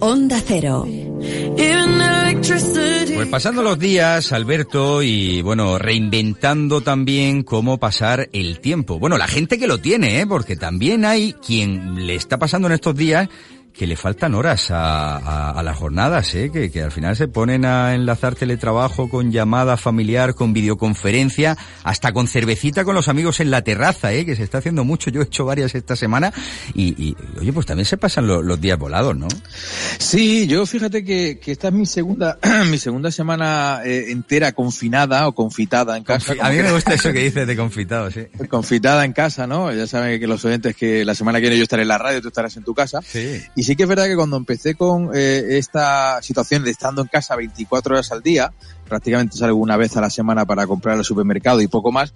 Onda Cero. Pues pasando los días, Alberto, y bueno, reinventando también cómo pasar el tiempo. Bueno, la gente que lo tiene, ¿eh? porque también hay quien le está pasando en estos días que le faltan horas a, a, las jornadas, ¿eh? que, que, al final se ponen a enlazar teletrabajo con llamada familiar, con videoconferencia, hasta con cervecita con los amigos en la terraza, ¿eh? que se está haciendo mucho. Yo he hecho varias esta semana y, y oye, pues también se pasan lo, los días volados, ¿no? Sí, yo fíjate que, que esta es mi segunda, mi segunda semana eh, entera confinada o confitada en casa. Confi a mí me gusta eso que dices de confitado, sí. Confitada en casa, ¿no? Ya saben que los oyentes que la semana que viene yo estaré en la radio, tú estarás en tu casa. Sí. Y sí que es verdad que cuando empecé con eh, esta situación de estando en casa 24 horas al día, prácticamente salgo una vez a la semana para comprar al supermercado y poco más,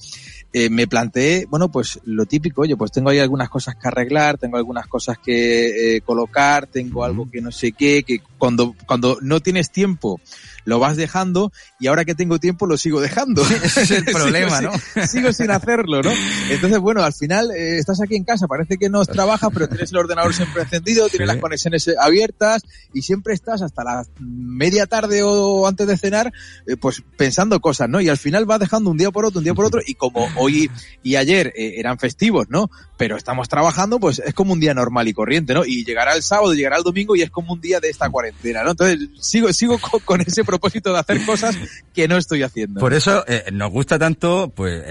eh, me planteé, bueno, pues lo típico, oye, pues tengo ahí algunas cosas que arreglar, tengo algunas cosas que eh, colocar, tengo algo que no sé qué, que cuando, cuando no tienes tiempo lo vas dejando y ahora que tengo tiempo lo sigo dejando. Ese es el problema, sigo, ¿no? Sigo sin hacerlo, ¿no? Entonces, bueno, al final eh, estás aquí en casa, parece que no trabajas, pero tienes el ordenador siempre encendido, tienes sí. las conexiones abiertas y siempre estás hasta la media tarde o antes de cenar, eh, pues pensando cosas, ¿no? Y al final vas dejando un día por otro, un día por otro y como hoy y ayer eh, eran festivos, ¿no? Pero estamos trabajando, pues es como un día normal y corriente, ¿no? Y llegará el sábado, llegará el domingo y es como un día de esta cuarentena, ¿no? Entonces sigo, sigo con, ese propósito de hacer cosas que no estoy haciendo. Por eso eh, nos gusta tanto, pues,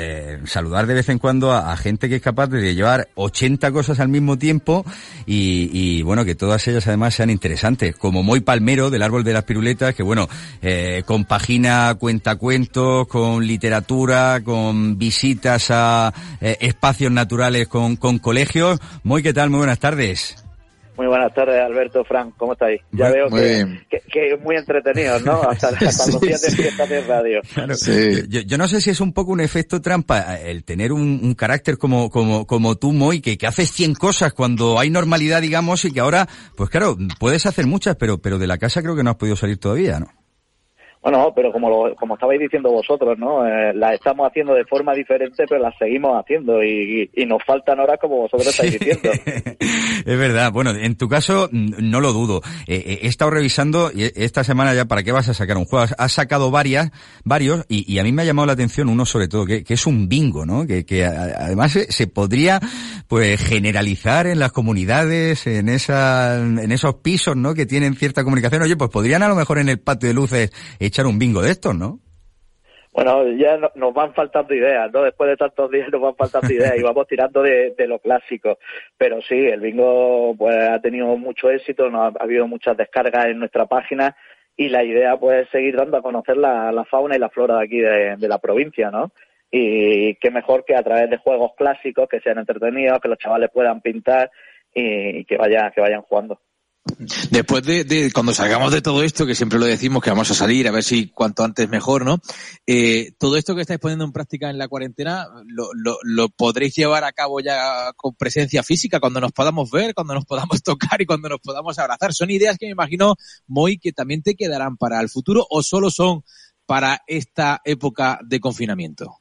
saludar de vez en cuando a, gente que es capaz de llevar 80 cosas al mismo tiempo y, y, bueno, que todas ellas además sean interesantes. Como Moy Palmero del Árbol de las Piruletas, que bueno, eh, compagina cuentacuentos con literatura, con visitas a eh, espacios naturales con, con colegios. Moy, ¿qué tal? Muy buenas tardes. Muy buenas tardes, Alberto, Frank, ¿cómo estáis? Ya muy, veo muy que, que, que, muy entretenidos, ¿no? Hasta, hasta sí, los días de fiesta de radio. Claro. Sí. Yo, yo, no sé si es un poco un efecto trampa el tener un, un carácter como, como, como tú, Moy, que, que haces 100 cosas cuando hay normalidad, digamos, y que ahora, pues claro, puedes hacer muchas, pero, pero de la casa creo que no has podido salir todavía, ¿no? Bueno, pero como lo, como estabais diciendo vosotros, ¿no? Eh, las estamos haciendo de forma diferente, pero las seguimos haciendo y, y, y nos faltan horas como vosotros estáis diciendo. es verdad. Bueno, en tu caso no lo dudo. Eh, he estado revisando esta semana ya para qué vas a sacar un juego. Has sacado varias, varios y, y a mí me ha llamado la atención uno sobre todo que, que es un bingo, ¿no? Que, que además se, se, podría pues generalizar en las comunidades, en esa, en esos pisos, ¿no? Que tienen cierta comunicación. Oye, pues podrían a lo mejor en el patio de luces echar un bingo de estos, ¿no? Bueno, ya no, nos van faltando ideas, ¿no? Después de tantos días nos van faltando ideas y vamos tirando de, lo clásico. Pero sí, el bingo pues ha tenido mucho éxito, no ha, ha, habido muchas descargas en nuestra página y la idea pues es seguir dando a conocer la, fauna y la flora de aquí de, la provincia, ¿no? Y qué mejor que a través de juegos clásicos que sean entretenidos, que los chavales puedan pintar y, que vayan, que vayan jugando. Después de, de, cuando salgamos de todo esto, que siempre lo decimos que vamos a salir, a ver si cuanto antes mejor, ¿no? Eh, todo esto que estáis poniendo en práctica en la cuarentena, lo, lo, lo, podréis llevar a cabo ya con presencia física, cuando nos podamos ver, cuando nos podamos tocar y cuando nos podamos abrazar. Son ideas que me imagino, Moy, que también te quedarán para el futuro o solo son para esta época de confinamiento.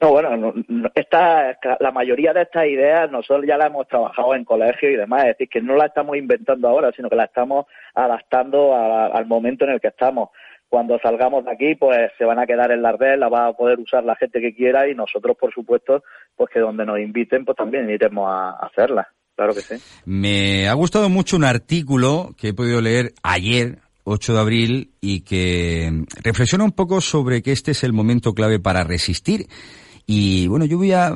No, bueno, no, no, esta, la mayoría de estas ideas nosotros ya las hemos trabajado en colegio y demás, es decir, que no la estamos inventando ahora, sino que la estamos adaptando a, al momento en el que estamos. Cuando salgamos de aquí, pues se van a quedar en la red, la va a poder usar la gente que quiera y nosotros, por supuesto, pues que donde nos inviten, pues también iremos a hacerla. Claro que sí. Me ha gustado mucho un artículo que he podido leer ayer 8 de abril y que reflexiona un poco sobre que este es el momento clave para resistir Y bueno, yo voy a,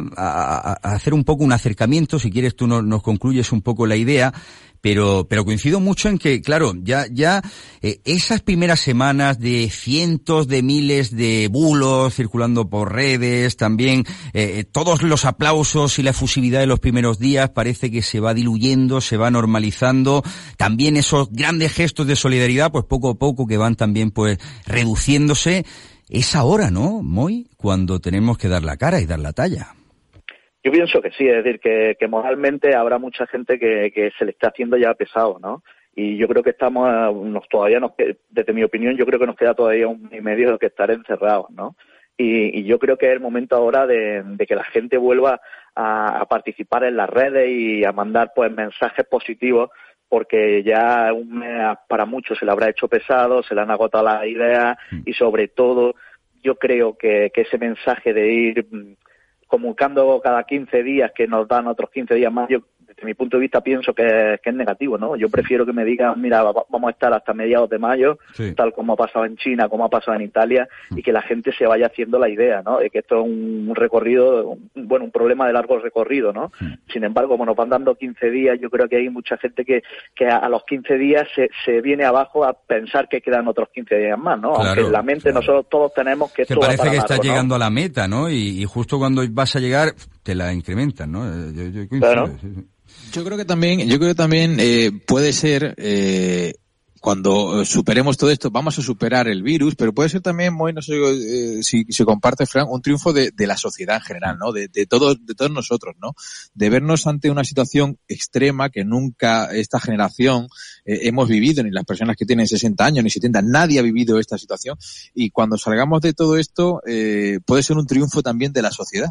hacer un poco un acercamiento, si quieres tú nos concluyes un poco la idea, pero, pero coincido mucho en que, claro, ya, ya eh, esas primeras semanas de cientos de miles de bulos circulando por redes, también eh, eh, todos los aplausos y la efusividad de los primeros días parece que se va diluyendo, se va normalizando, también esos grandes gestos de solidaridad, pues poco a poco que van también pues reduciéndose. Es ahora, ¿no, Moy? Cuando tenemos que dar la cara y dar la talla. Yo pienso que sí, es decir, que, que moralmente habrá mucha gente que, que, se le está haciendo ya pesado, ¿no? Y yo creo que estamos, nos, todavía nos, desde mi opinión, yo creo que nos queda todavía un y medio de que estar encerrados, ¿no? Y, y, yo creo que es el momento ahora de, de que la gente vuelva a, a, participar en las redes y a mandar pues mensajes positivos porque ya un mes para muchos se le habrá hecho pesado, se le han agotado las ideas mm. y sobre todo yo creo que, que ese mensaje de ir comunicando cada 15 días que nos dan otros 15 días más, yo desde mi punto de vista pienso que, es negativo, ¿no? Yo prefiero que me digan, mira, vamos a estar hasta mediados de mayo, tal como ha pasado en China, como ha pasado en Italia, y que la gente se vaya haciendo la idea, ¿no? De que esto es un recorrido, bueno, un problema de largo recorrido, ¿no? Sin embargo, como nos van dando 15 días, yo creo que hay mucha gente que, que a, los 15 días se, se viene abajo a pensar que quedan otros 15 días más, ¿no? Aunque en la mente nosotros todos tenemos que esto parece que está llegando a la meta, ¿no? Y, justo cuando vas a llegar, te la incrementan, ¿no? Yo, claro. Yo creo que también, yo creo que también eh, puede ser eh, cuando superemos todo esto, vamos a superar el virus, pero puede ser también, muy, no sé eh, si, si comparte Frank, un triunfo de, de, la sociedad en general, ¿no? De, de todos, de todos nosotros, ¿no? De vernos ante una situación extrema que nunca esta generación eh, hemos vivido, ni las personas que tienen 60 años, ni 70, nadie ha vivido esta situación. Y cuando salgamos de todo esto, eh, puede ser un triunfo también de la sociedad.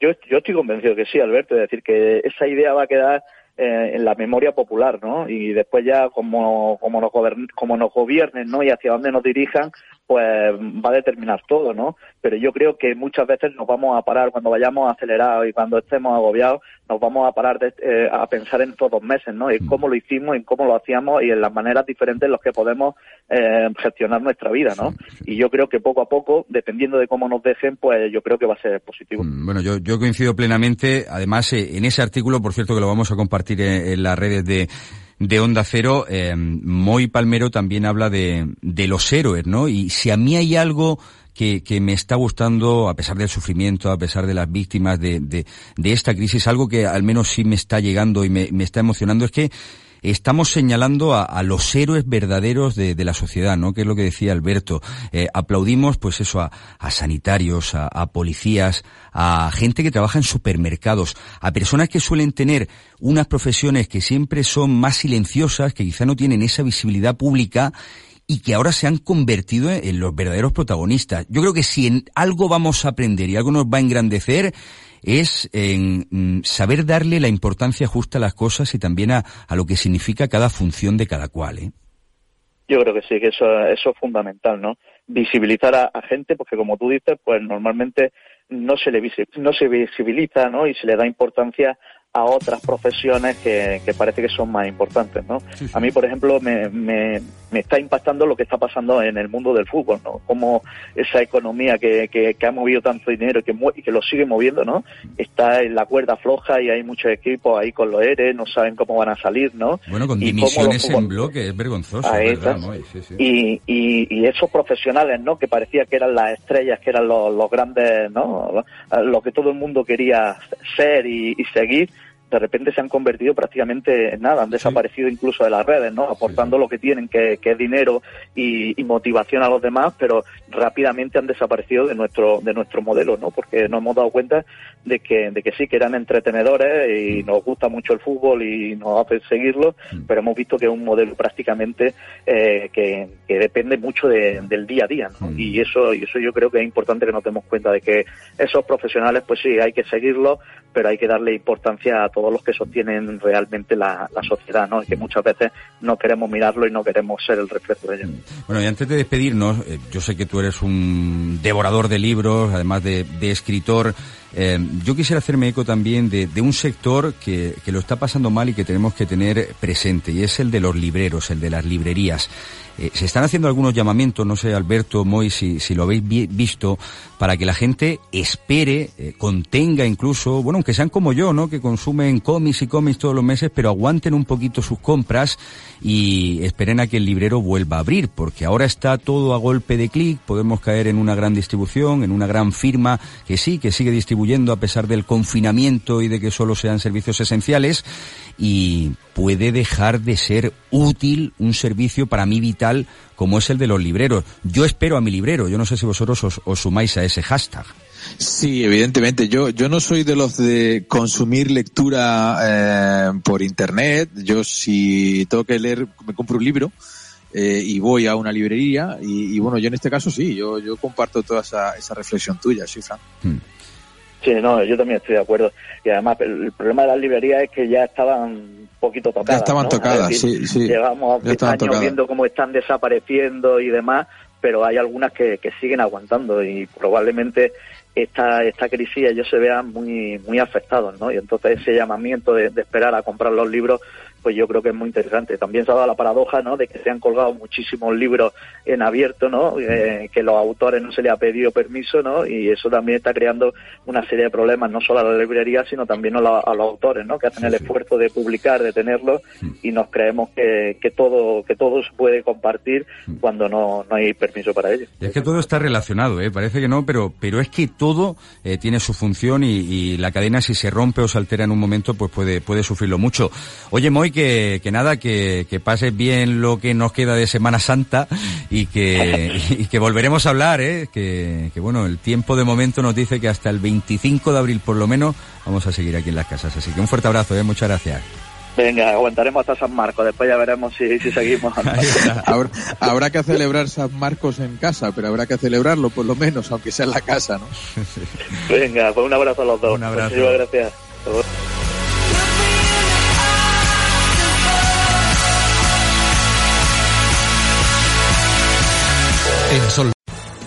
Yo, yo estoy convencido que sí, Alberto, es decir, que esa idea va a quedar eh, en la memoria popular, ¿no? Y después ya como, como, nos, como nos gobiernen, ¿no? Y hacia dónde nos dirijan, pues va a determinar todo, ¿no? Pero yo creo que muchas veces nos vamos a parar cuando vayamos acelerados y cuando estemos agobiados, nos vamos a parar de, eh, a pensar en todos meses, ¿no? En mm. cómo lo hicimos, en cómo lo hacíamos y en las maneras diferentes en las que podemos eh, gestionar nuestra vida, ¿no? Y yo creo que poco a poco, dependiendo de cómo nos dejen, pues yo creo que va a ser positivo. Mm, bueno, yo, yo coincido plenamente. Además, eh, en ese artículo, por cierto, que lo vamos a compartir en las redes de de Onda Cero, eh, Moy Palmero también habla de, de los héroes, ¿no? Y si a mí hay algo que, que, me está gustando, a pesar del sufrimiento, a pesar de las víctimas de, de, de esta crisis, algo que al menos sí me está llegando y me, me está emocionando, es que estamos señalando a, los héroes verdaderos de, la sociedad, ¿no? Que es lo que decía Alberto. Eh, aplaudimos, pues eso, a, sanitarios, a, policías, a gente que trabaja en supermercados, a personas que suelen tener unas profesiones que siempre son más silenciosas, que quizá no tienen esa visibilidad pública y que ahora se han convertido en los verdaderos protagonistas. Yo creo que si en algo vamos a aprender y algo nos va a engrandecer, es en mm, saber darle la importancia justa a las cosas y también a, a lo que significa cada función de cada cual. ¿eh? Yo creo que sí, que eso, eso es fundamental, ¿no? Visibilizar a, gente, porque como tú dices, pues normalmente no se le no se visibiliza, ¿no? Y se le da importancia a otras profesiones que, que, parece que son más importantes, ¿no? A mí, por ejemplo, me, me, me, está impactando lo que está pasando en el mundo del fútbol, ¿no? Como esa economía que, que, que ha movido tanto dinero y que, y que lo sigue moviendo, ¿no? Está en la cuerda floja y hay muchos equipos ahí con los ERE, no saben cómo van a salir, ¿no? Bueno, con dimisiones en bloque, es vergonzoso, ¿verdad? Y, y, y, esos profesionales, ¿no? Que parecía que eran las estrellas, que eran los, los grandes, ¿no? Lo que todo el mundo quería ser y, y seguir, de repente se han convertido prácticamente en nada, han desaparecido incluso de las redes, ¿no? Aportando lo que tienen, que, que es dinero y, y, motivación a los demás, pero rápidamente han desaparecido de nuestro, de nuestro modelo, ¿no? Porque nos hemos dado cuenta de que, de que sí, que eran entretenedores y mm. nos gusta mucho el fútbol y nos hace seguirlo, mm. pero hemos visto que es un modelo prácticamente eh, que, que, depende mucho de, del día a día, ¿no? Mm. Y eso, y eso yo creo que es importante que nos demos cuenta de que esos profesionales, pues sí, hay que seguirlos, pero hay que darle importancia a todos los que sostienen realmente la, la sociedad, ¿no? Y que muchas veces no queremos mirarlo y no queremos ser el reflejo de ellos. Bueno, y antes de despedirnos, eh, yo sé que tú eres un devorador de libros, además de, de escritor, eh, yo quisiera hacerme eco también de, de un sector que, que, lo está pasando mal y que tenemos que tener presente, y es el de los libreros, el de las librerías. eh, se están haciendo algunos llamamientos, no sé, Alberto, Moy, si, si lo habéis visto, para que la gente espere, eh, contenga incluso, bueno, aunque sean como yo, ¿no? Que consumen cómics y cómics todos los meses, pero aguanten un poquito sus compras y esperen a que el librero vuelva a abrir, porque ahora está todo a golpe de clic, podemos caer en una gran distribución, en una gran firma que sí, que sigue distribuyendo a pesar del confinamiento y de que solo sean servicios esenciales y puede dejar de ser útil un servicio para mí vital como es el de los libreros. Yo espero a mi librero, yo no sé si vosotros os, sumáis a ese hashtag. Sí, evidentemente. Yo, yo no soy de los de consumir lectura eh, por internet. Yo si tengo que leer, me compro un libro eh, y voy a una librería. Y, bueno, yo en este caso sí, yo, yo comparto toda esa, esa reflexión tuya, sí, Fran. Hmm. Sí, no, yo también estoy de acuerdo. Y además, el problema de las librerías es que ya estaban un poquito tocadas. Ya estaban tocadas, sí, sí. Llevamos años viendo cómo están desapareciendo y demás, pero hay algunas que, que siguen aguantando y probablemente esta, esta crisis ellos se vean muy, muy afectados, ¿no? Y entonces ese llamamiento de, de esperar a comprar los libros pues yo creo que es muy interesante. También se ha dado la paradoja, ¿no? De que se han colgado muchísimos libros en abierto, ¿no? Eh, que los autores no se les ha pedido permiso, ¿no? Y eso también está creando una serie de problemas, no solo a la librería, sino también a, los autores, ¿no? Que hacen el esfuerzo de publicar, de tenerlo, y nos creemos que, que todo que todo se puede compartir cuando no, no hay permiso para ello. es que todo está relacionado, ¿eh? Parece que no, pero pero es que todo eh, tiene su función y, y, la cadena si se rompe o se altera en un momento, pues puede puede sufrirlo mucho. Oye, Moy, que, que nada, que, que pases bien lo que nos queda de Semana Santa y que, y que volveremos a hablar, ¿eh? Que, que bueno, el tiempo de momento nos dice que hasta el 25 de abril por lo menos vamos a seguir aquí en las casas. Así que un fuerte abrazo, ¿eh? Muchas gracias. Venga, aguantaremos hasta San Marcos, después ya veremos si, si seguimos. habrá, habrá, que celebrar San Marcos en casa, pero habrá que celebrarlo por lo menos, aunque sea en la casa, ¿no? Venga, pues un abrazo a los dos. Un abrazo. Muchísimas gracias.